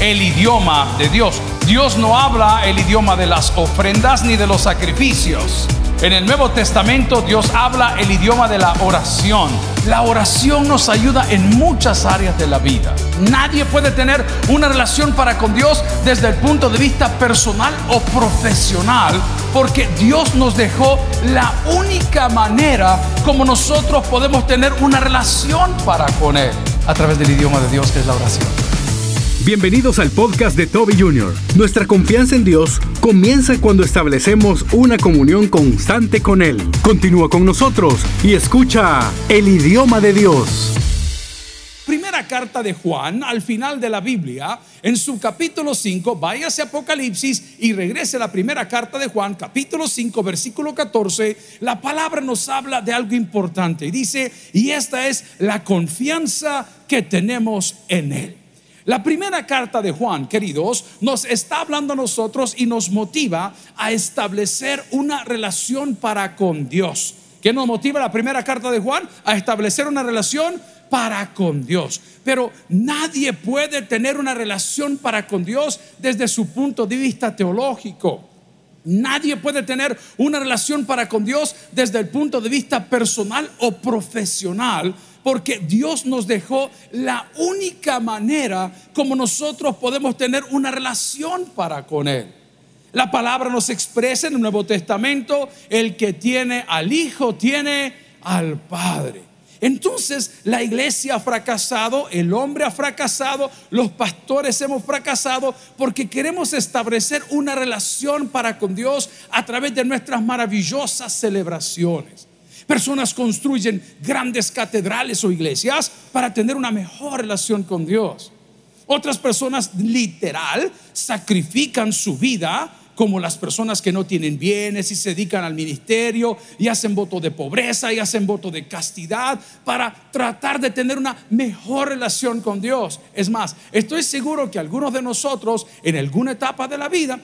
el idioma de Dios. Dios no habla el idioma de las ofrendas ni de los sacrificios. En el Nuevo Testamento Dios habla el idioma de la oración. La oración nos ayuda en muchas áreas de la vida. Nadie puede tener una relación para con Dios desde el punto de vista personal o profesional, porque Dios nos dejó la única manera como nosotros podemos tener una relación para con Él, a través del idioma de Dios que es la oración. Bienvenidos al podcast de Toby Jr. Nuestra confianza en Dios comienza cuando establecemos una comunión constante con Él. Continúa con nosotros y escucha el idioma de Dios. Primera carta de Juan, al final de la Biblia, en su capítulo 5, váyase a Apocalipsis y regrese a la primera carta de Juan, capítulo 5, versículo 14, la palabra nos habla de algo importante. Y dice, y esta es la confianza que tenemos en Él. La primera carta de Juan, queridos, nos está hablando a nosotros y nos motiva a establecer una relación para con Dios. ¿Qué nos motiva la primera carta de Juan? A establecer una relación para con Dios. Pero nadie puede tener una relación para con Dios desde su punto de vista teológico. Nadie puede tener una relación para con Dios desde el punto de vista personal o profesional porque Dios nos dejó la única manera como nosotros podemos tener una relación para con Él. La palabra nos expresa en el Nuevo Testamento, el que tiene al Hijo tiene al Padre. Entonces la iglesia ha fracasado, el hombre ha fracasado, los pastores hemos fracasado porque queremos establecer una relación para con Dios a través de nuestras maravillosas celebraciones. Personas construyen grandes catedrales o iglesias para tener una mejor relación con Dios. Otras personas literal sacrifican su vida como las personas que no tienen bienes y se dedican al ministerio y hacen voto de pobreza y hacen voto de castidad para tratar de tener una mejor relación con Dios. Es más, estoy seguro que algunos de nosotros en alguna etapa de la vida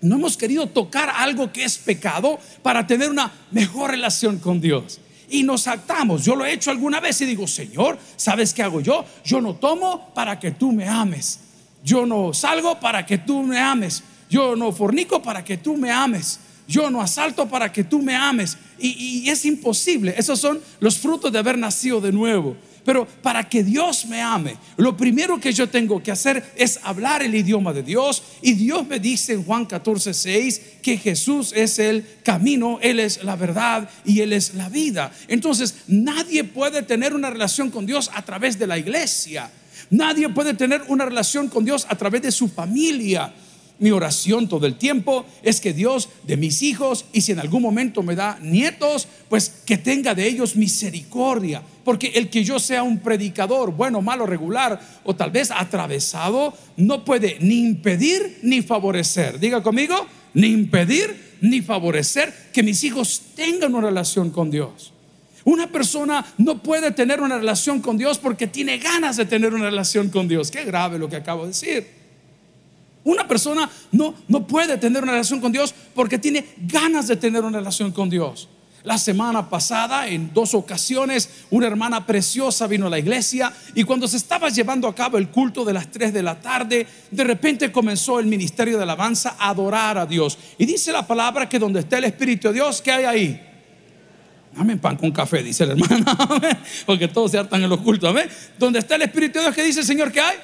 no hemos querido tocar algo que es pecado para tener una mejor relación con Dios. Y nos actamos. Yo lo he hecho alguna vez y digo, Señor, ¿sabes qué hago yo? Yo no tomo para que tú me ames. Yo no salgo para que tú me ames. Yo no fornico para que tú me ames. Yo no asalto para que tú me ames. Y, y es imposible. Esos son los frutos de haber nacido de nuevo. Pero para que Dios me ame, lo primero que yo tengo que hacer es hablar el idioma de Dios. Y Dios me dice en Juan 14, 6 que Jesús es el camino, Él es la verdad y Él es la vida. Entonces nadie puede tener una relación con Dios a través de la iglesia. Nadie puede tener una relación con Dios a través de su familia. Mi oración todo el tiempo es que Dios de mis hijos, y si en algún momento me da nietos, pues que tenga de ellos misericordia. Porque el que yo sea un predicador, bueno, malo, regular, o tal vez atravesado, no puede ni impedir ni favorecer. Diga conmigo, ni impedir ni favorecer que mis hijos tengan una relación con Dios. Una persona no puede tener una relación con Dios porque tiene ganas de tener una relación con Dios. Qué grave lo que acabo de decir. Una persona no, no puede tener una relación con Dios porque tiene ganas de tener una relación con Dios. La semana pasada, en dos ocasiones, una hermana preciosa vino a la iglesia y cuando se estaba llevando a cabo el culto de las 3 de la tarde, de repente comenzó el ministerio de alabanza a adorar a Dios. Y dice la palabra que donde está el Espíritu de Dios, ¿qué hay ahí? Dame pan con café, dice la hermana, porque todos se hartan en los cultos. Donde está el Espíritu de Dios, ¿qué dice el Señor que hay?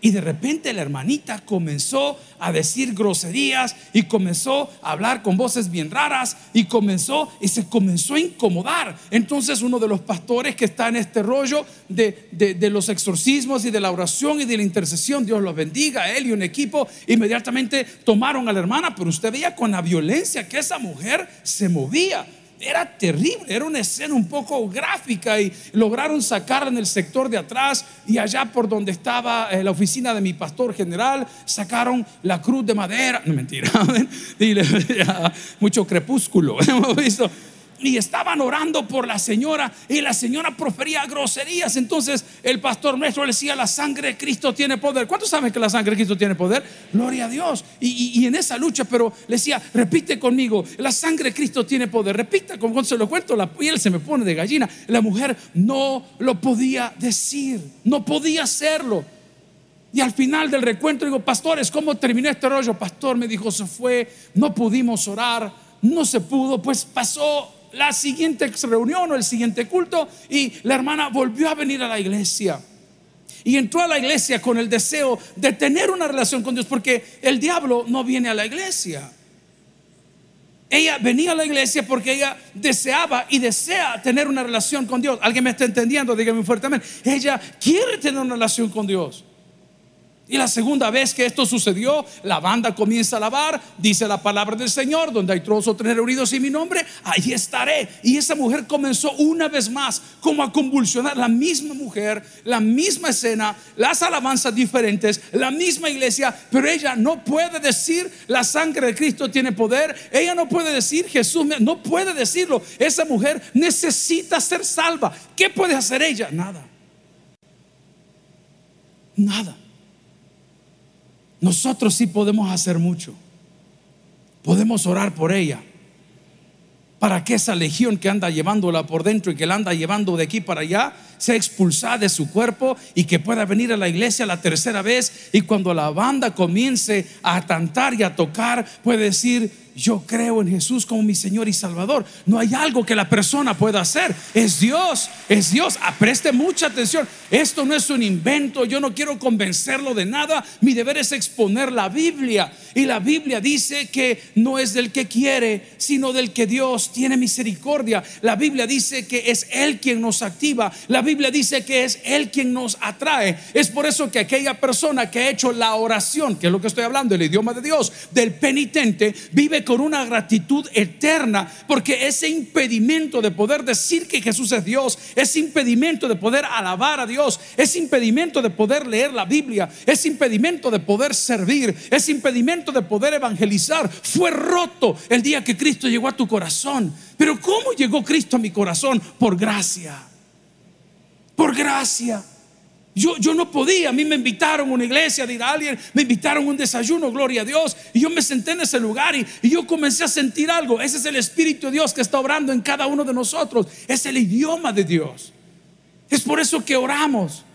Y de repente la hermanita comenzó a decir groserías y comenzó a hablar con voces bien raras y comenzó y se comenzó a incomodar. Entonces uno de los pastores que está en este rollo de, de, los exorcismos y de la oración y de la intercesión, Dios los bendiga, él y un equipo, inmediatamente tomaron a la hermana, pero usted veía con la violencia que esa mujer se movía era terrible, era una escena un poco gráfica y lograron sacarla en el sector de atrás y allá por donde estaba eh, la oficina de mi pastor general, sacaron la cruz de madera, no mentira, mucho crepúsculo, hemos visto y estaban orando por la señora y la señora profería groserías. Entonces el pastor nuestro le decía, la sangre de Cristo tiene poder. ¿Cuántos saben que la sangre de Cristo tiene poder? Gloria a Dios. Y, en esa lucha, pero le decía, repite conmigo, la sangre de Cristo tiene poder. Repita, como cuando se lo cuento, la piel se me pone de gallina. La mujer no lo podía decir, no podía hacerlo. Y al final del recuento digo, pastores, ¿cómo terminó este rollo? Pastor me dijo, se fue, no pudimos orar, no se pudo, pues pasó la siguiente reunión o el siguiente culto y la hermana volvió a venir a la iglesia. Y entró a la iglesia con el deseo de tener una relación con Dios, porque el diablo no viene a la iglesia. Ella venía a la iglesia porque ella deseaba y desea tener una relación con Dios. ¿Alguien me está entendiendo? Dígame fuertemente. Ella quiere tener una relación con Dios. Y la segunda vez que esto sucedió, la banda comienza a alabar, dice la palabra del Señor, donde hay todos o tres reunidos en mi nombre, ahí estaré. Y esa mujer comenzó una vez más como a convulsionar, la misma mujer, la misma escena, las alabanzas diferentes, la misma iglesia, pero ella no puede decir la sangre de Cristo tiene poder, ella no puede decir Jesús, no puede decirlo. Esa mujer necesita ser salva. ¿Qué puede hacer ella? Nada. Nada. Nosotros sí podemos hacer mucho. Podemos orar por ella. Para que esa legión que anda llevándola por dentro y que la anda llevando de aquí para allá sea expulsada de su cuerpo y que pueda venir a la iglesia la tercera vez y cuando la banda comience a cantar y a tocar puede decir, yo creo en Jesús como mi Señor y Salvador. No hay algo que la persona pueda hacer. Es Dios, es Dios. Ah, preste mucha atención. Esto no es un invento. Yo no quiero convencerlo de nada. Mi deber es exponer la Biblia. Y la Biblia dice que no es del que quiere, sino del que Dios tiene misericordia. La Biblia dice que es Él quien nos activa. La Biblia dice que es Él quien nos atrae. Es por eso que aquella persona que ha hecho la oración, que es lo que estoy hablando, el idioma de Dios, del penitente, vive con una gratitud eterna, porque ese impedimento de poder decir que Jesús es Dios, ese impedimento de poder alabar a Dios, ese impedimento de poder leer la Biblia, ese impedimento de poder servir, ese impedimento de poder evangelizar, fue roto el día que Cristo llegó a tu corazón. Pero ¿cómo llegó Cristo a mi corazón? Por gracia. Por gracia. Yo, no podía, a mí me invitaron a una iglesia de ir a alguien, me invitaron a un desayuno, gloria a Dios, y yo me senté en ese lugar y, y yo comencé a sentir algo. Ese es el Espíritu de Dios que está obrando en cada uno de nosotros, es el idioma de Dios. Es por eso que oramos.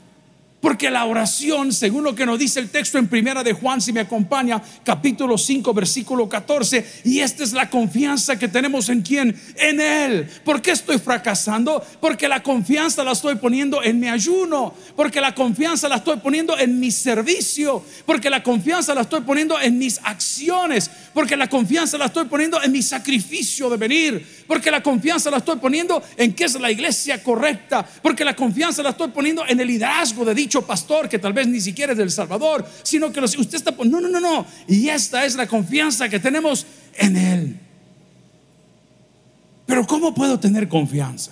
Porque la oración, según lo que nos dice el texto en primera de Juan, si me acompaña, capítulo 5, versículo 14, y esta es la confianza que tenemos en quién? En Él. ¿Por qué estoy fracasando? Porque la confianza la estoy poniendo en mi ayuno, porque la confianza la estoy poniendo en mi servicio, porque la confianza la estoy poniendo en mis acciones, porque la confianza la estoy poniendo en mi sacrificio de venir, porque la confianza la estoy poniendo en que es la iglesia correcta, porque la confianza la estoy poniendo en el liderazgo de dicho pastor que tal vez ni siquiera es del Salvador, sino que usted está no, no, no, no. Y esta es la confianza que tenemos en Él. Pero ¿cómo puedo tener confianza?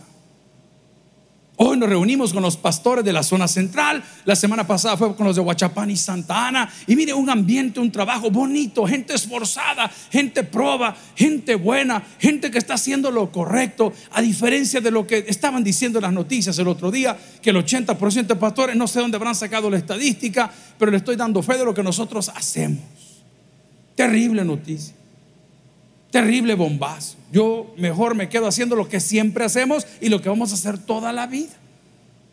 Hoy nos reunimos con los pastores de la zona central. La semana pasada fue con los de Huachapán y Santa Ana. Y mire, un ambiente, un trabajo bonito, gente esforzada, gente proba, gente buena, gente que está haciendo lo correcto. A diferencia de lo que estaban diciendo las noticias el otro día, que el 80% de pastores, no sé dónde habrán sacado la estadística, pero le estoy dando fe de lo que nosotros hacemos. Terrible noticia. Terrible bombazo. Yo mejor me quedo haciendo lo que siempre hacemos y lo que vamos a hacer toda la vida.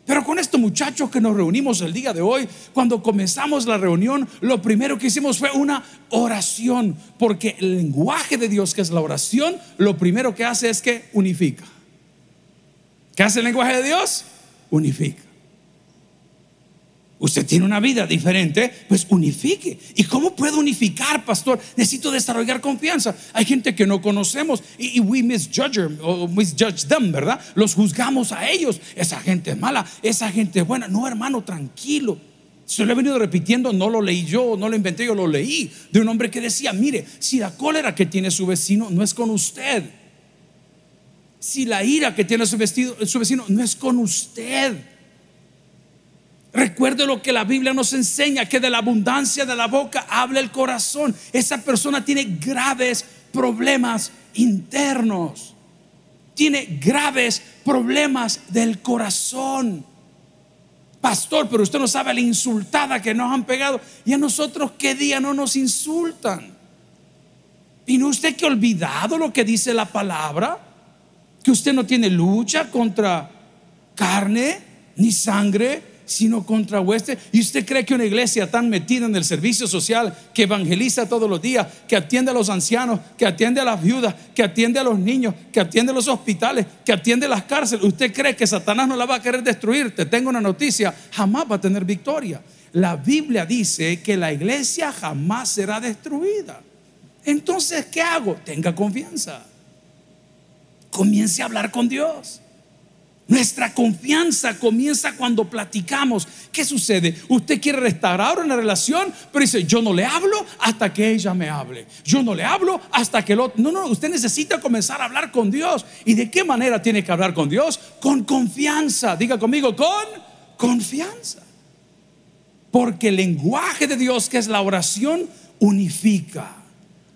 Pero con estos muchachos que nos reunimos el día de hoy, cuando comenzamos la reunión, lo primero que hicimos fue una oración, porque el lenguaje de Dios, que es la oración, lo primero que hace es que unifica. ¿Qué hace el lenguaje de Dios? Unifica. Usted tiene una vida diferente, pues unifique. ¿Y cómo puedo unificar, pastor? Necesito desarrollar confianza. Hay gente que no conocemos y, we misjudge o misjudge them, ¿verdad? Los juzgamos a ellos. Esa gente es mala, esa gente es buena. No, hermano, tranquilo. Se lo he venido repitiendo, no lo leí yo, no lo inventé yo, lo leí de un hombre que decía, mire, si la cólera que tiene su vecino no es con usted, si la ira que tiene su, su vecino no es con usted, Recuerde lo que la Biblia nos enseña, que de la abundancia de la boca habla el corazón. Esa persona tiene graves problemas internos. Tiene graves problemas del corazón. Pastor, pero usted no sabe la insultada que nos han pegado. Y a nosotros, ¿qué día no nos insultan? ¿Y no usted que ha olvidado lo que dice la palabra? Que usted no tiene lucha contra carne ni sangre, sino contra hueste. ¿Y usted cree que una iglesia tan metida en el servicio social, que evangeliza todos los días, que atiende a los ancianos, que atiende a las viudas, que atiende a los niños, que atiende a los hospitales, que atiende a las cárceles, usted cree que Satanás no la va a querer destruir? Te tengo una noticia, jamás va a tener victoria. La Biblia dice que la iglesia jamás será destruida. Entonces, ¿qué hago? Tenga confianza. Comience a hablar con Dios. Nuestra confianza comienza cuando platicamos. ¿Qué sucede? Usted quiere restaurar una relación, pero dice, yo no le hablo hasta que ella me hable. Yo no le hablo hasta que el otro... No, no, usted necesita comenzar a hablar con Dios. ¿Y de qué manera tiene que hablar con Dios? Con confianza. Diga conmigo, con confianza. Porque el lenguaje de Dios, que es la oración, unifica.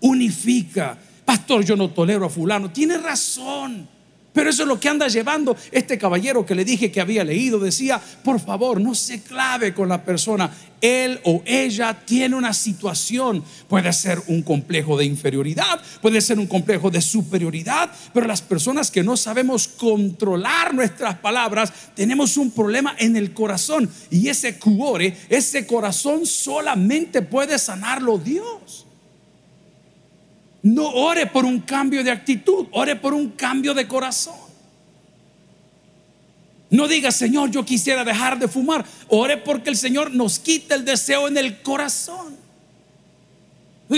Unifica. Pastor, yo no tolero a fulano. Tiene razón. Pero eso es lo que anda llevando este caballero que le dije que había leído. Decía, por favor, no se clave con la persona. Él o ella tiene una situación. Puede ser un complejo de inferioridad, puede ser un complejo de superioridad. Pero las personas que no sabemos controlar nuestras palabras, tenemos un problema en el corazón. Y ese cuore, ese corazón solamente puede sanarlo Dios. No ore por un cambio de actitud, ore por un cambio de corazón. No diga, Señor, yo quisiera dejar de fumar. Ore porque el Señor nos quita el deseo en el corazón.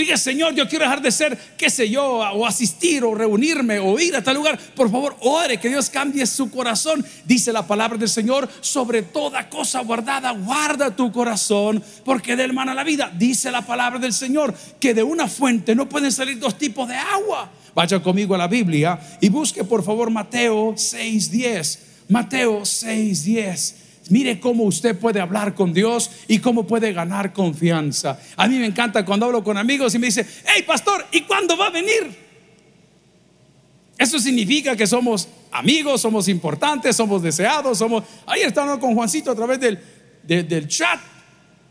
Diga, Señor, yo quiero dejar de ser, qué sé yo, o asistir, o reunirme, o ir a tal lugar. Por favor, ore que Dios cambie su corazón. Dice la palabra del Señor, sobre toda cosa guardada, guarda tu corazón, porque del a la vida. Dice la palabra del Señor, que de una fuente no pueden salir dos tipos de agua. Vaya conmigo a la Biblia y busque por favor Mateo 6.10. Mateo 6.10. Mire cómo usted puede hablar con Dios y cómo puede ganar confianza. A mí me encanta cuando hablo con amigos y me dice, hey pastor, ¿y cuándo va a venir? Eso significa que somos amigos, somos importantes, somos deseados, somos... Ahí estamos con Juancito a través del, del chat.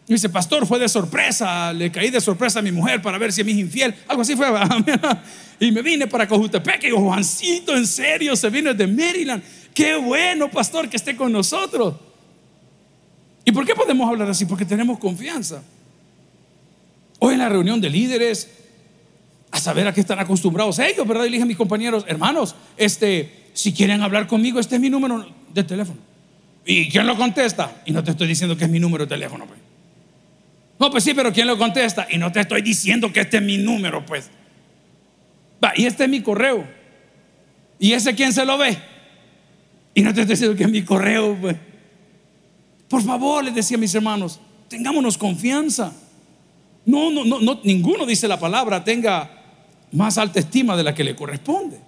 Y dice, pastor, fue de sorpresa, le caí de sorpresa a mi mujer para ver si a mí es infiel. Algo así fue. y me vine para Cojutepec y Juancito, en serio, se vino de Maryland. Qué bueno, pastor, que esté con nosotros. ¿Y por qué podemos hablar así? Porque tenemos confianza. Hoy en la reunión de líderes, a saber a qué están acostumbrados ellos, ¿verdad? A mis compañeros, hermanos, este, si quieren hablar conmigo, este es mi número de teléfono. ¿Y quién lo contesta? Y no te estoy diciendo que es mi número de teléfono, pues. No, pues sí, pero ¿quién lo contesta? Y no te estoy diciendo que este es mi número, pues. Va, y este es mi correo. ¿Y ese quién se lo ve? Y no te estoy diciendo que es mi correo, pues. Por favor, les decía a mis hermanos, tengámonos confianza. No, no, no, no, ninguno dice la palabra tenga más alta estima de la que le corresponde.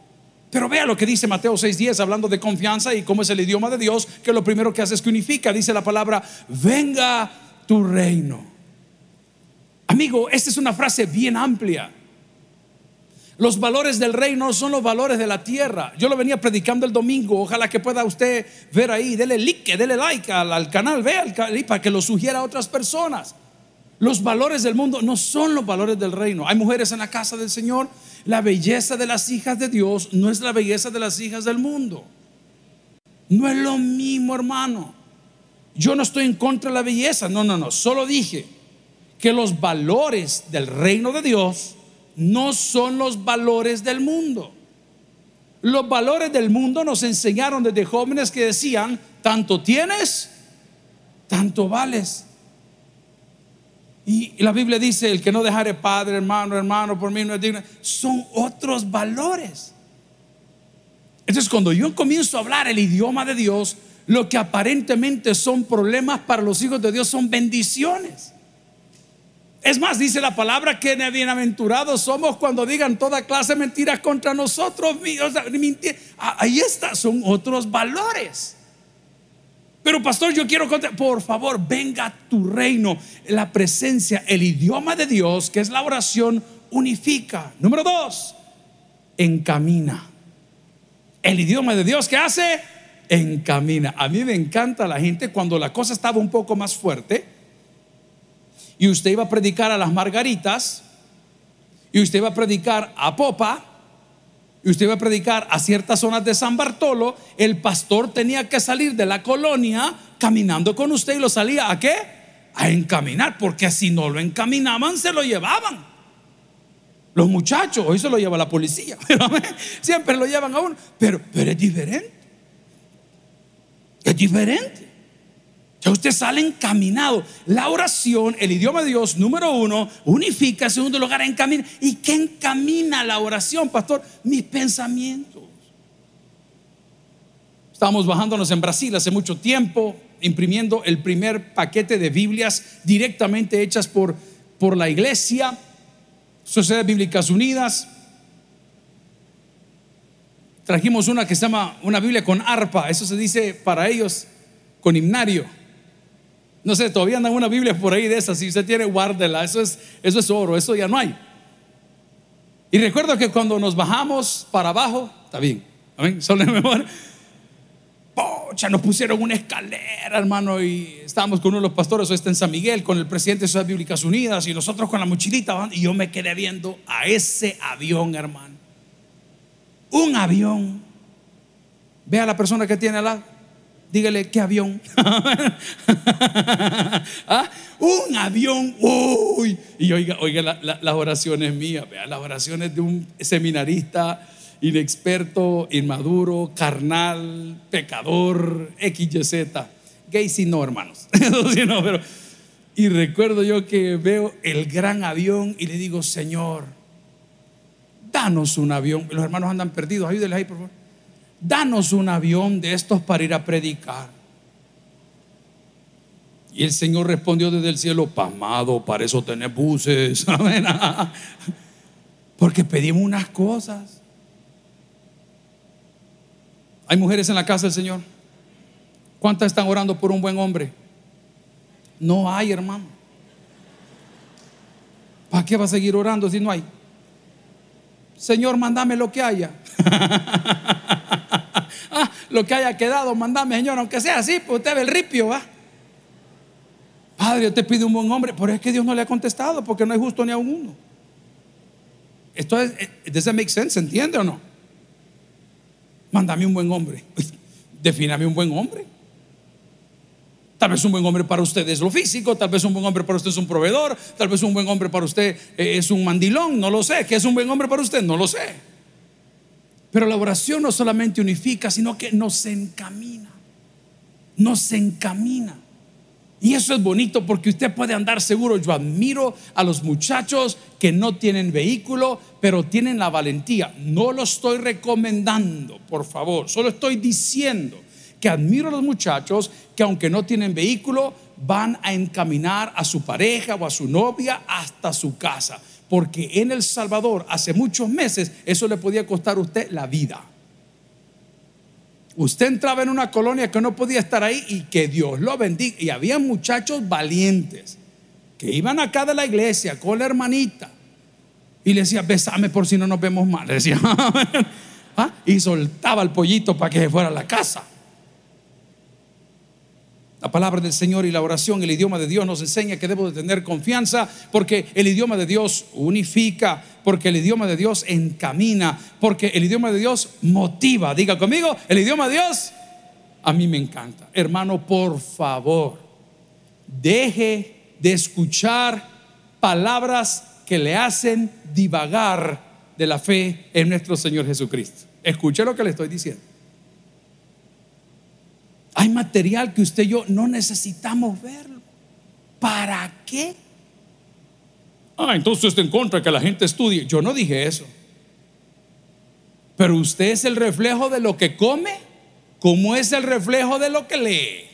Pero vea lo que dice Mateo 6:10 hablando de confianza y cómo es el idioma de Dios, que lo primero que hace es que unifica, dice la palabra, venga tu reino. Amigo, esta es una frase bien amplia. Los valores del reino son los valores de la tierra. Yo lo venía predicando el domingo. Ojalá que pueda usted ver ahí. Dele like, dele like al, canal. Vea para que lo sugiera a otras personas. Los valores del mundo no son los valores del reino. Hay mujeres en la casa del Señor. La belleza de las hijas de Dios no es la belleza de las hijas del mundo. No es lo mismo, hermano. Yo no estoy en contra de la belleza. No, no, no. Solo dije que los valores del reino de Dios no son los valores del mundo. Los valores del mundo nos enseñaron desde jóvenes que decían, tanto tienes, tanto vales. Y la Biblia dice, el que no dejare padre, hermano, hermano, por mí no es digno. Son otros valores. Entonces cuando yo comienzo a hablar el idioma de Dios, lo que aparentemente son problemas para los hijos de Dios son bendiciones. Es más, dice la palabra que bienaventurados somos cuando digan toda clase de mentiras contra nosotros. Ah, ahí está, son otros valores. Pero pastor, yo quiero contar, por favor, venga tu reino. La presencia, el idioma de Dios, que es la oración, unifica. Número dos, encamina. El idioma de Dios, ¿qué hace? Encamina. A mí me encanta la gente cuando la cosa estaba un poco más fuerte y usted iba a predicar a las Margaritas, y usted iba a predicar a Popa, y usted iba a predicar a ciertas zonas de San Bartolo, el pastor tenía que salir de la colonia caminando con usted y lo salía a qué? A encaminar, porque si no lo encaminaban, se lo llevaban. Los muchachos, hoy se lo lleva la policía, siempre lo llevan a uno, pero, pero es diferente. Es diferente. Ya usted sale encaminado. La oración, el idioma de Dios, número uno, unifica, segundo lugar, encamina. ¿Y qué encamina la oración, pastor? Mis pensamientos. Estábamos bajándonos en Brasil hace mucho tiempo, imprimiendo el primer paquete de Biblias directamente hechas por, por la iglesia, Sociedades Bíblicas Unidas. Trajimos una que se llama una Biblia con arpa, eso se dice para ellos con himnario. No sé, todavía andan una Biblia por ahí de esas. Si usted tiene, guárdela. Eso es, eso es oro, eso ya no hay. Y recuerdo que cuando nos bajamos para abajo, está bien, amén, solo en memoria. Pocha, nos pusieron una escalera, hermano, y estábamos con uno de los pastores, hoy está en San Miguel, con el presidente de Ciudades Bíblicas Unidas, y nosotros con la mochilita, y yo me quedé viendo a ese avión, hermano. Un avión. Ve a la persona que tiene al lado dígale, ¿qué avión? ¿Ah? Un avión, uy. Y oiga, oiga las oraciones mías, vea, las oraciones de un seminarista inexperto, inmaduro, carnal, pecador, XYZ. Gay si no, hermanos. no, pero, y recuerdo yo que veo el gran avión y le digo, Señor, danos un avión. Los hermanos andan perdidos, ayúdenles ahí, por favor danos un avión de estos para ir a predicar. Y el Señor respondió desde el cielo, pasmado, para eso tenés buses. Porque pedimos unas cosas. ¿Hay mujeres en la casa del Señor? ¿Cuántas están orando por un buen hombre? No hay, hermano. ¿Para qué va a seguir orando si no hay? Señor, mándame lo que haya. Ah, lo que haya quedado, mandame, Señor, aunque sea así, pues usted ve el ripio, ¿va? Padre, yo te pido un buen hombre, pero es que Dios no le ha contestado porque no hay justo ni a uno. Esto es, eh, ¿does make sense? ¿Entiende o no? Mándame un buen hombre. Defíname un buen hombre. Tal vez un buen hombre para usted es lo físico, tal vez un buen hombre para usted es un proveedor, tal vez un buen hombre para usted eh, es un mandilón, no lo sé. ¿Qué es un buen hombre para usted? No lo sé. Pero la oración no solamente unifica, sino que nos encamina. Nos encamina. Y eso es bonito porque usted puede andar seguro. Yo admiro a los muchachos que no tienen vehículo, pero tienen la valentía. No lo estoy recomendando, por favor. Solo estoy diciendo que admiro a los muchachos que aunque no tienen vehículo, van a encaminar a su pareja o a su novia hasta su casa. Porque en El Salvador, hace muchos meses, eso le podía costar a usted la vida. Usted entraba en una colonia que no podía estar ahí y que Dios lo bendiga. Y había muchachos valientes que iban acá de la iglesia con la hermanita y le decía, besame por si no nos vemos mal. Le decía, ¿Ah? y soltaba el pollito para que se fuera a la casa. La palabra del Señor y la oración, el idioma de Dios nos enseña que debo de tener confianza porque el idioma de Dios unifica, porque el idioma de Dios encamina, porque el idioma de Dios motiva. Diga conmigo, el idioma de Dios a mí me encanta. Hermano, por favor, deje de escuchar palabras que le hacen divagar de la fe en nuestro Señor Jesucristo. Escuche lo que le estoy diciendo. Hay material que usted y yo no necesitamos verlo. ¿Para qué? Ah, entonces está en contra que la gente estudie. Yo no dije eso. Pero usted es el reflejo de lo que come, como es el reflejo de lo que lee.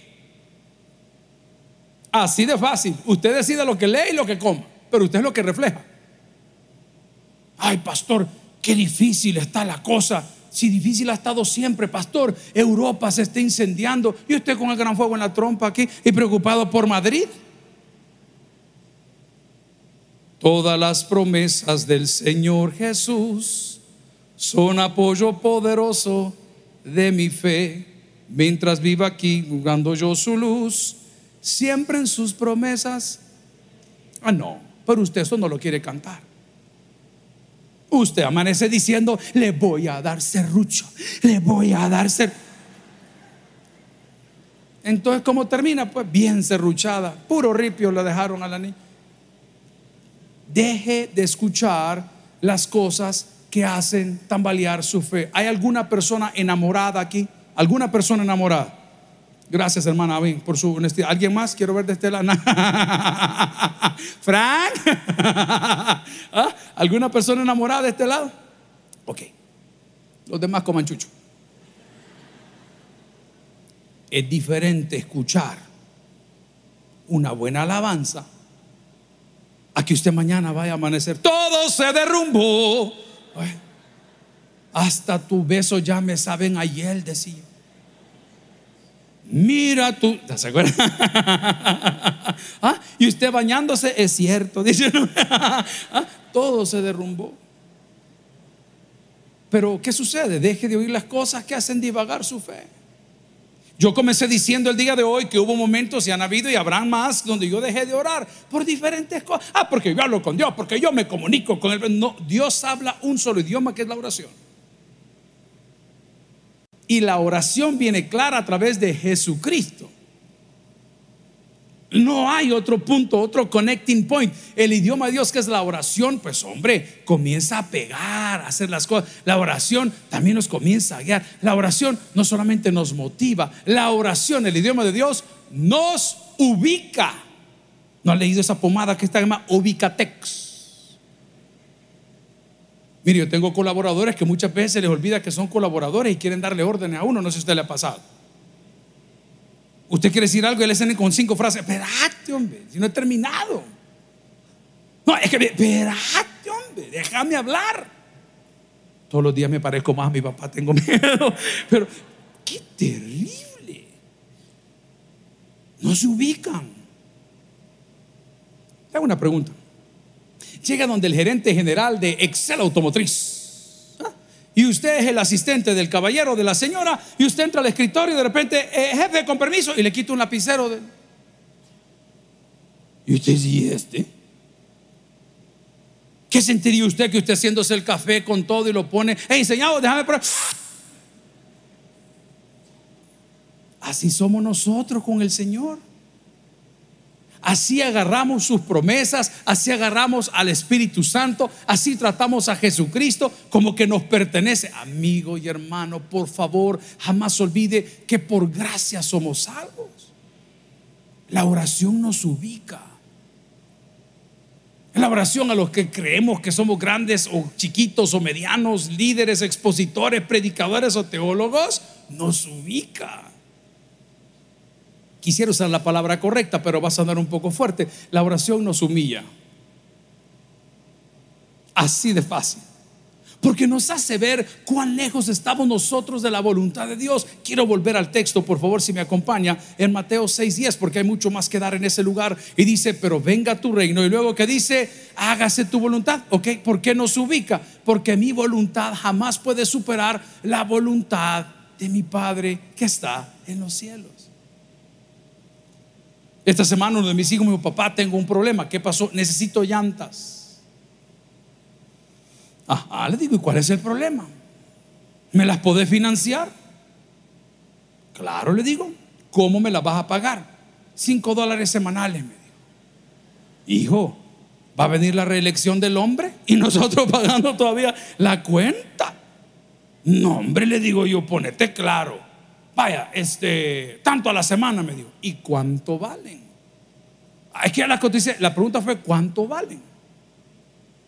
Así de fácil. Usted decide lo que lee y lo que come, pero usted es lo que refleja. Ay, pastor, qué difícil está la cosa si difícil ha estado siempre, pastor, Europa se está incendiando y usted con el gran fuego en la trompa aquí y preocupado por Madrid. Todas las promesas del Señor Jesús son apoyo poderoso de mi fe. Mientras viva aquí, jugando yo su luz, siempre en sus promesas. Ah, no, pero usted eso no lo quiere cantar. Usted amanece diciendo, le voy a dar serrucho, le voy a dar ser. Entonces, ¿cómo termina? Pues bien serruchada, puro ripio le dejaron a la niña. Deje de escuchar las cosas que hacen tambalear su fe. ¿Hay alguna persona enamorada aquí? ¿Alguna persona enamorada? Gracias, hermana por su honestidad. ¿Alguien más? Quiero ver de este lado. Frank. ¿Ah? ¿Alguna persona enamorada de este lado? Ok. Los demás coman chucho. Es diferente escuchar una buena alabanza a que usted mañana vaya a amanecer. Todo se derrumbó. Hasta tu beso ya me saben ayer, decía. Mira tú, ¿te acuerdas? ¿Ah? Y usted bañándose, es cierto, dice. ¿Ah? Todo se derrumbó. Pero, ¿qué sucede? Deje de oír las cosas que hacen divagar su fe. Yo comencé diciendo el día de hoy que hubo momentos y han habido y habrán más donde yo dejé de orar por diferentes cosas. Ah, porque yo hablo con Dios, porque yo me comunico con Él. No, Dios habla un solo idioma que es la oración. Y la oración viene clara a través de Jesucristo. No hay otro punto, otro connecting point. El idioma de Dios que es la oración, pues hombre, comienza a pegar, a hacer las cosas. La oración también nos comienza a guiar. La oración no solamente nos motiva, la oración, el idioma de Dios, nos ubica. ¿No ha leído esa pomada que está llamada Ubicatex? Mire, yo tengo colaboradores que muchas veces se les olvida que son colaboradores y quieren darle órdenes a uno. No sé si usted le ha pasado. Usted quiere decir algo y le hacen con cinco frases. Espérate, hombre, si no he terminado. No, es que, espérate, hombre, déjame hablar. Todos los días me parezco más a mi papá, tengo miedo. Pero, qué terrible. No se ubican. Hago una pregunta llega donde el gerente general de Excel Automotriz. ¿Ah? Y usted es el asistente del caballero, de la señora, y usted entra al escritorio y de repente, eh, jefe, con permiso, y le quita un lapicero. Y usted dice, este? ¿Qué sentiría usted que usted haciéndose el café con todo y lo pone, hey, enseñado, déjame por Así somos nosotros con el Señor. Así agarramos sus promesas, así agarramos al Espíritu Santo, así tratamos a Jesucristo como que nos pertenece. Amigo y hermano, por favor, jamás olvide que por gracia somos salvos. La oración nos ubica. La oración a los que creemos que somos grandes o chiquitos o medianos, líderes, expositores, predicadores o teólogos, nos ubica. Quisiera usar la palabra correcta, pero va a sonar un poco fuerte. La oración nos humilla. Así de fácil. Porque nos hace ver cuán lejos estamos nosotros de la voluntad de Dios. Quiero volver al texto, por favor, si me acompaña, en Mateo 6:10, porque hay mucho más que dar en ese lugar. Y dice, pero venga tu reino. Y luego que dice, hágase tu voluntad. ¿Ok? ¿Por qué nos ubica? Porque mi voluntad jamás puede superar la voluntad de mi Padre que está en los cielos. Esta semana uno de mis hijos me dijo, papá, tengo un problema. ¿Qué pasó? Necesito llantas. Ah, le digo, ¿y cuál es el problema? ¿Me las podés financiar? Claro, le digo. ¿Cómo me las vas a pagar? Cinco dólares semanales, me dijo. Hijo, va a venir la reelección del hombre y nosotros pagando todavía la cuenta. No, hombre, le digo yo, ponete claro vaya, este, tanto a la semana, me dijo. ¿Y cuánto valen? Ah, es que la, la pregunta fue, ¿cuánto valen?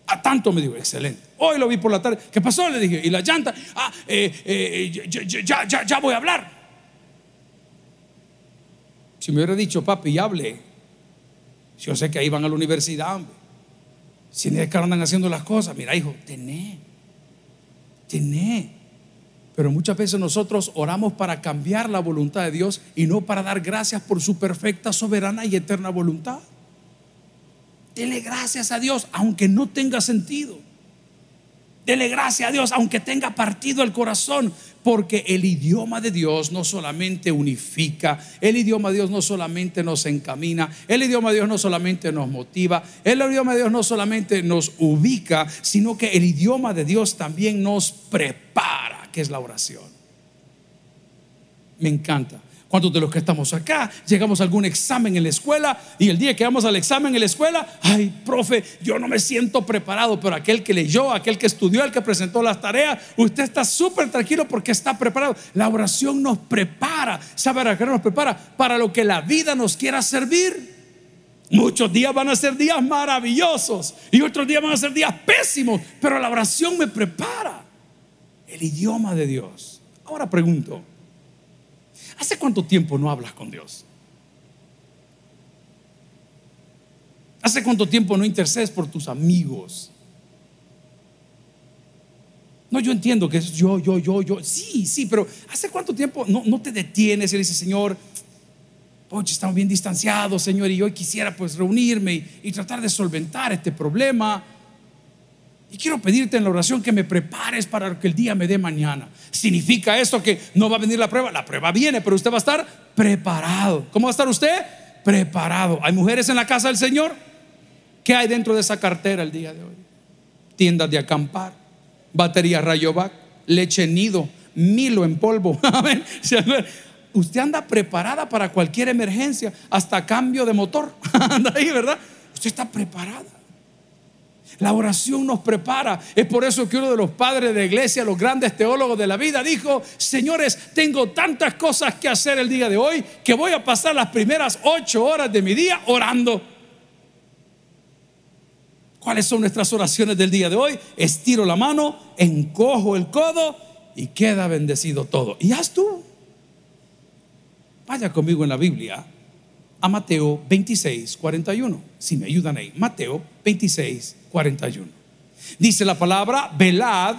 A tanto me dijo, excelente. Hoy lo vi por la tarde. ¿Qué pasó? Le dije, ¿y la llanta? Ah, eh, eh, ya, ya, ya, voy a hablar. Si me hubiera dicho, papi, ya hablé. Yo sé que ahí van a la universidad, Si ni que andan haciendo las cosas, mira, hijo, tené, tené. Pero muchas veces nosotros oramos para cambiar la voluntad de Dios y no para dar gracias por su perfecta, soberana y eterna voluntad. Dele gracias a Dios aunque no tenga sentido. Dele gracias a Dios aunque tenga partido el corazón, porque el idioma de Dios no solamente unifica, el idioma de Dios no solamente nos encamina, el idioma de Dios no solamente nos motiva, el idioma de Dios no solamente nos ubica, sino que el idioma de Dios también nos prepara que es la oración. Me encanta. ¿Cuántos de los que estamos acá llegamos a algún examen en la escuela y el día que vamos al examen en la escuela, ay, profe, yo no me siento preparado, pero aquel que leyó, aquel que estudió, el que presentó las tareas, usted está súper tranquilo porque está preparado. La oración nos prepara, ¿sabe a qué nos prepara? Para lo que la vida nos quiera servir. Muchos días van a ser días maravillosos y otros días van a ser días pésimos, pero la oración me prepara. El idioma de Dios. Ahora pregunto, ¿Hace cuánto tiempo no hablas con Dios? ¿Hace cuánto tiempo no intercedes por tus amigos? No, yo entiendo que es yo, yo, yo, yo. Sí, sí, pero ¿hace cuánto tiempo no, no te detienes y le dices, Señor, oye, estamos bien distanciados, Señor, y hoy quisiera pues reunirme y tratar de solventar este problema? Y quiero pedirte en la oración que me prepares para que el día me dé mañana. ¿Significa esto que no va a venir la prueba? La prueba viene, pero usted va a estar preparado. ¿Cómo va a estar usted? Preparado. ¿Hay mujeres en la casa del Señor? ¿Qué hay dentro de esa cartera el día de hoy? Tiendas de acampar, batería Rayovac, leche nido, milo en polvo. Usted anda preparada para cualquier emergencia, hasta cambio de motor. Anda ahí, ¿verdad? Usted está preparada. La oración nos prepara. Es por eso que uno de los padres de la iglesia, los grandes teólogos de la vida, dijo, señores, tengo tantas cosas que hacer el día de hoy que voy a pasar las primeras ocho horas de mi día orando. ¿Cuáles son nuestras oraciones del día de hoy? Estiro la mano, encojo el codo y queda bendecido todo. Y haz tú. Vaya conmigo en la Biblia a Mateo 26, 41. Si me ayudan ahí. Mateo 26, 41. Dice la palabra, velad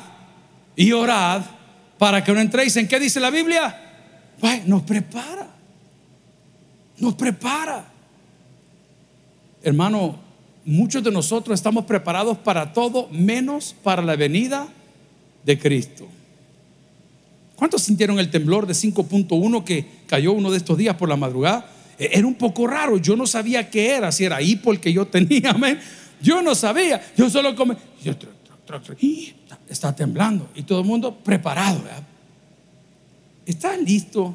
y orad para que no entréis. ¿En qué dice la Biblia? nos prepara. Nos prepara. Hermano, muchos de nosotros estamos preparados para todo menos para la venida de Cristo. ¿Cuántos sintieron el temblor de 5.1 que cayó uno de estos días por la madrugada? E-, era un poco raro, yo no sabía qué era, si era hipo el que yo tenía, amén. Yo no sabía, yo solo come, está temblando. Y todo el mundo preparado. ¿Está listo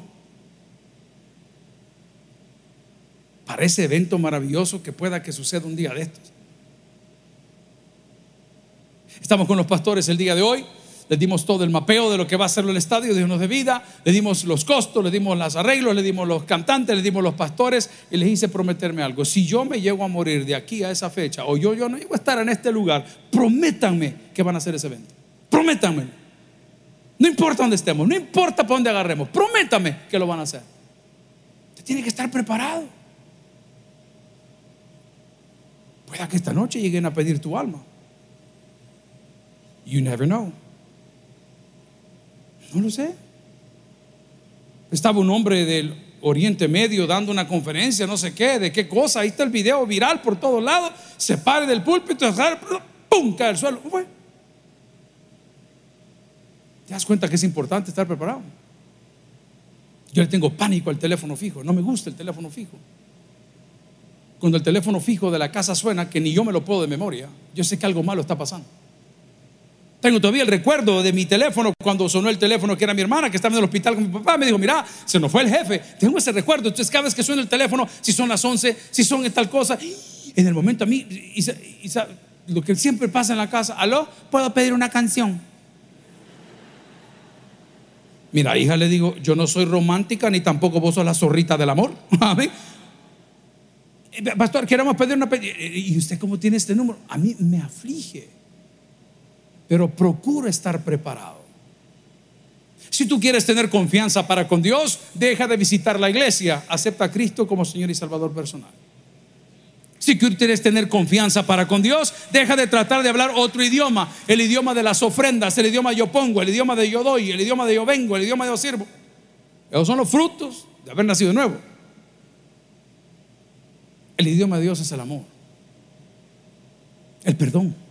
para ese evento maravilloso que pueda que suceda un día de estos? Estamos con los pastores el día de hoy le dimos todo el mapeo de lo que va a ser el estadio de unos de vida, le dimos los costos, le dimos los arreglos, le dimos los cantantes, le dimos los pastores y les hice prometerme algo. Si yo me llego a morir de aquí a esa fecha o yo, yo no llego a estar en este lugar, prométanme que van a hacer ese evento. Prométanme. No importa dónde estemos, no importa para dónde agarremos, prométame que lo van a hacer. Usted tiene que estar preparado. Pueda que esta noche lleguen a pedir tu alma. You never know. No lo sé. Estaba un hombre del Oriente Medio dando una conferencia, no sé qué, de qué cosa. Ahí está el video viral por todos lados. Se pare del púlpito, ¡pum! cae al suelo. ¿Te das cuenta que es importante estar preparado? Yo le tengo pánico al teléfono fijo. No me gusta el teléfono fijo. Cuando el teléfono fijo de la casa suena, que ni yo me lo puedo de memoria, yo sé que algo malo está pasando. Tengo todavía el recuerdo de mi teléfono cuando sonó el teléfono que era mi hermana que estaba en el hospital con mi papá. Me dijo, mira, se nos fue el jefe. Tengo ese recuerdo. Entonces cada vez que suena el teléfono, si son las 11, si son tal cosa, en el momento a mí, y, lo que siempre pasa en la casa, aló, puedo pedir una canción. Mira, hija, le digo, yo no soy romántica ni tampoco vos sos la zorrita del amor. Eh, pastor, queremos pedir una... ¿Y usted cómo tiene este número? A mí me aflige pero procura estar preparado. Si tú quieres tener confianza para con Dios, deja de visitar la iglesia, acepta a Cristo como Señor y Salvador personal. Si quieres tener confianza para con Dios, deja de tratar de hablar otro idioma, el idioma de las ofrendas, el idioma yo pongo, el idioma de yo doy, el idioma de yo vengo, el idioma de yo sirvo. Esos son los frutos de haber nacido de nuevo. El idioma de Dios es el amor, el perdón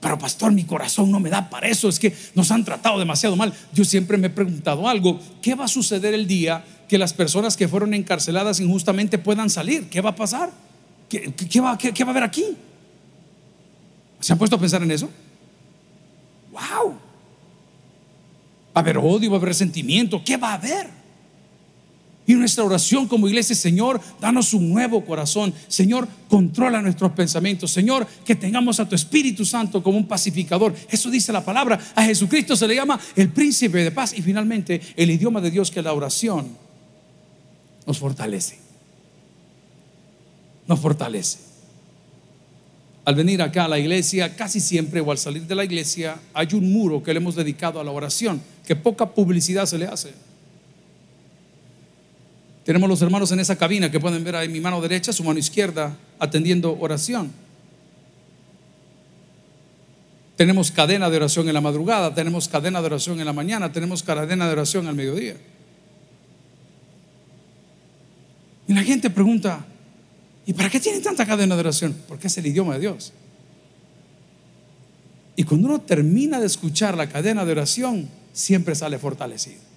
pero pastor, mi corazón no me da para eso, es que nos han tratado demasiado mal. Yo siempre me he preguntado algo, ¿qué va a suceder el día que las personas que fueron encarceladas injustamente puedan salir? ¿Qué va a pasar? ¿Qué, va, va a haber aquí? ¿Se han puesto a pensar en eso? ¡Wow! Va a haber odio, va a haber resentimiento, ¿qué va a haber? Y nuestra oración como iglesia, Señor, danos un nuevo corazón. Señor, controla nuestros pensamientos. Señor, que tengamos a tu Espíritu Santo como un pacificador. Eso dice la palabra. A Jesucristo se le llama el príncipe de paz. Y finalmente, el idioma de Dios que la oración nos fortalece. Nos fortalece. Al venir acá a la iglesia, casi siempre o al salir de la iglesia, hay un muro que le hemos dedicado a la oración, que poca publicidad se le hace. Tenemos los hermanos en esa cabina que pueden ver ahí mi mano derecha, su mano izquierda, atendiendo oración. Tenemos cadena de oración en la madrugada, tenemos cadena de oración en la mañana, tenemos cadena de oración al mediodía. Y la gente pregunta, ¿y para qué tienen tanta cadena de oración? Porque es el idioma de Dios. Y cuando uno termina de escuchar la cadena de oración, siempre sale fortalecido.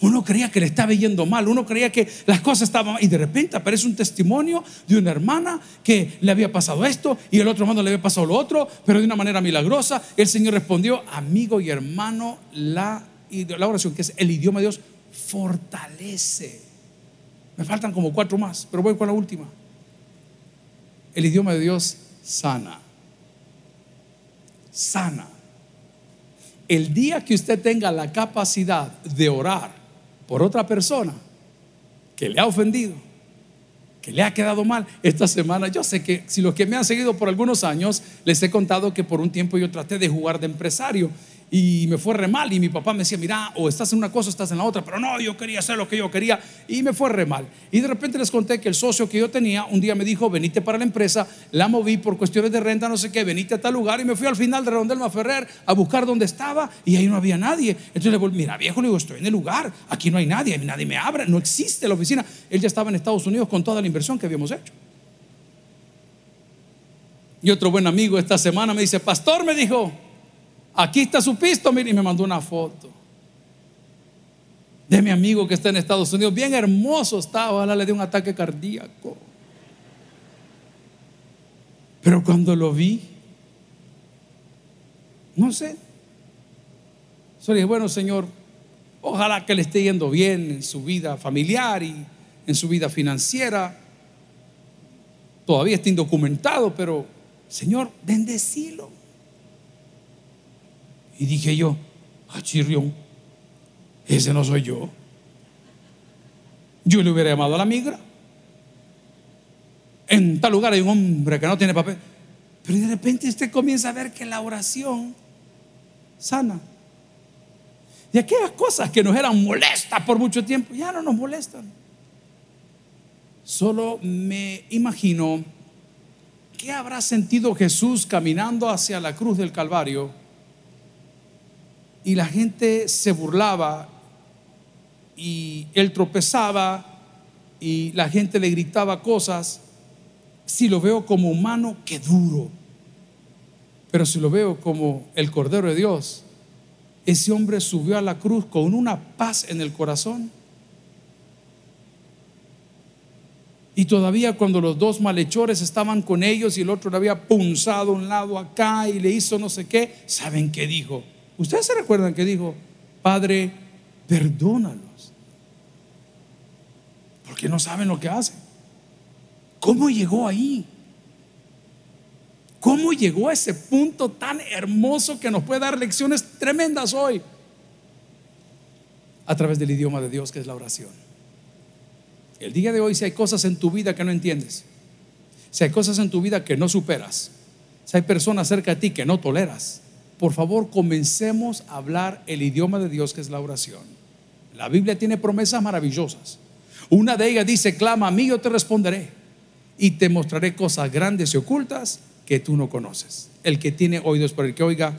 Uno creía que le estaba yendo mal, uno creía que las cosas estaban mal y de repente aparece un testimonio de una hermana que le había pasado esto y el otro hermano le había pasado lo otro, pero de una manera milagrosa. El Señor respondió, amigo y hermano, la, la oración, que es el idioma de Dios, fortalece. Me faltan como cuatro más, pero voy con la última. El idioma de Dios sana. Sana. El día que usted tenga la capacidad de orar, por otra persona que le ha ofendido, que le ha quedado mal. Esta semana yo sé que si los que me han seguido por algunos años, les he contado que por un tiempo yo traté de jugar de empresario y me fue re mal y mi papá me decía, mira, o estás en una cosa o estás en la otra, pero no, yo quería hacer lo que yo quería y me fue re mal. Y de repente les conté que el socio que yo tenía un día me dijo, venite para la empresa, la moví por cuestiones de renta, no sé qué, venite a tal lugar y me fui al final de Redondel Ferrer a buscar dónde estaba y ahí no había nadie. Entonces le volví, mira viejo, le digo, estoy en el lugar, aquí no hay nadie, nadie me abre, no existe la oficina. Él ya estaba en Estados Unidos con toda la inversión que habíamos hecho. Y otro buen amigo esta semana me dice, pastor, me dijo, Aquí está su pisto, mire, y me mandó una foto de mi amigo que está en Estados Unidos. Bien hermoso estaba, ojalá le dio un ataque cardíaco. Pero cuando lo vi, no sé. Solo dije, bueno, Señor, ojalá que le esté yendo bien en su vida familiar y en su vida financiera. Todavía está indocumentado, pero Señor, bendecilo. Y dije yo, ah, chirrión, ese no soy yo. Yo le hubiera llamado a la migra. En tal lugar hay un hombre que no tiene papel. Pero de repente usted comienza a ver que la oración sana. Y aquellas cosas que nos eran molestas por mucho tiempo, ya no nos molestan. Solo me imagino qué habrá sentido Jesús caminando hacia la cruz del Calvario y la gente se burlaba y él tropezaba y la gente le gritaba cosas. Si lo veo como humano, qué duro. Pero si lo veo como el Cordero de Dios, ese hombre subió a la cruz con una paz en el corazón. Y todavía cuando los dos malhechores estaban con ellos y el otro le había punzado un lado acá y le hizo no sé qué, ¿saben qué dijo? Ustedes se recuerdan que dijo, Padre, perdónalos. Porque no saben lo que hacen. ¿Cómo llegó ahí? ¿Cómo llegó a ese punto tan hermoso que nos puede dar lecciones tremendas hoy? A través del idioma de Dios que es la oración. El día de hoy, si hay cosas en tu vida que no entiendes, si hay cosas en tu vida que no superas, si hay personas cerca de ti que no toleras, por favor comencemos a hablar el idioma de Dios que es la oración. La Biblia tiene promesas maravillosas. Una de ellas dice, clama a mí, yo te responderé y te mostraré cosas grandes y ocultas que tú no conoces. El que tiene oídos por el que oiga,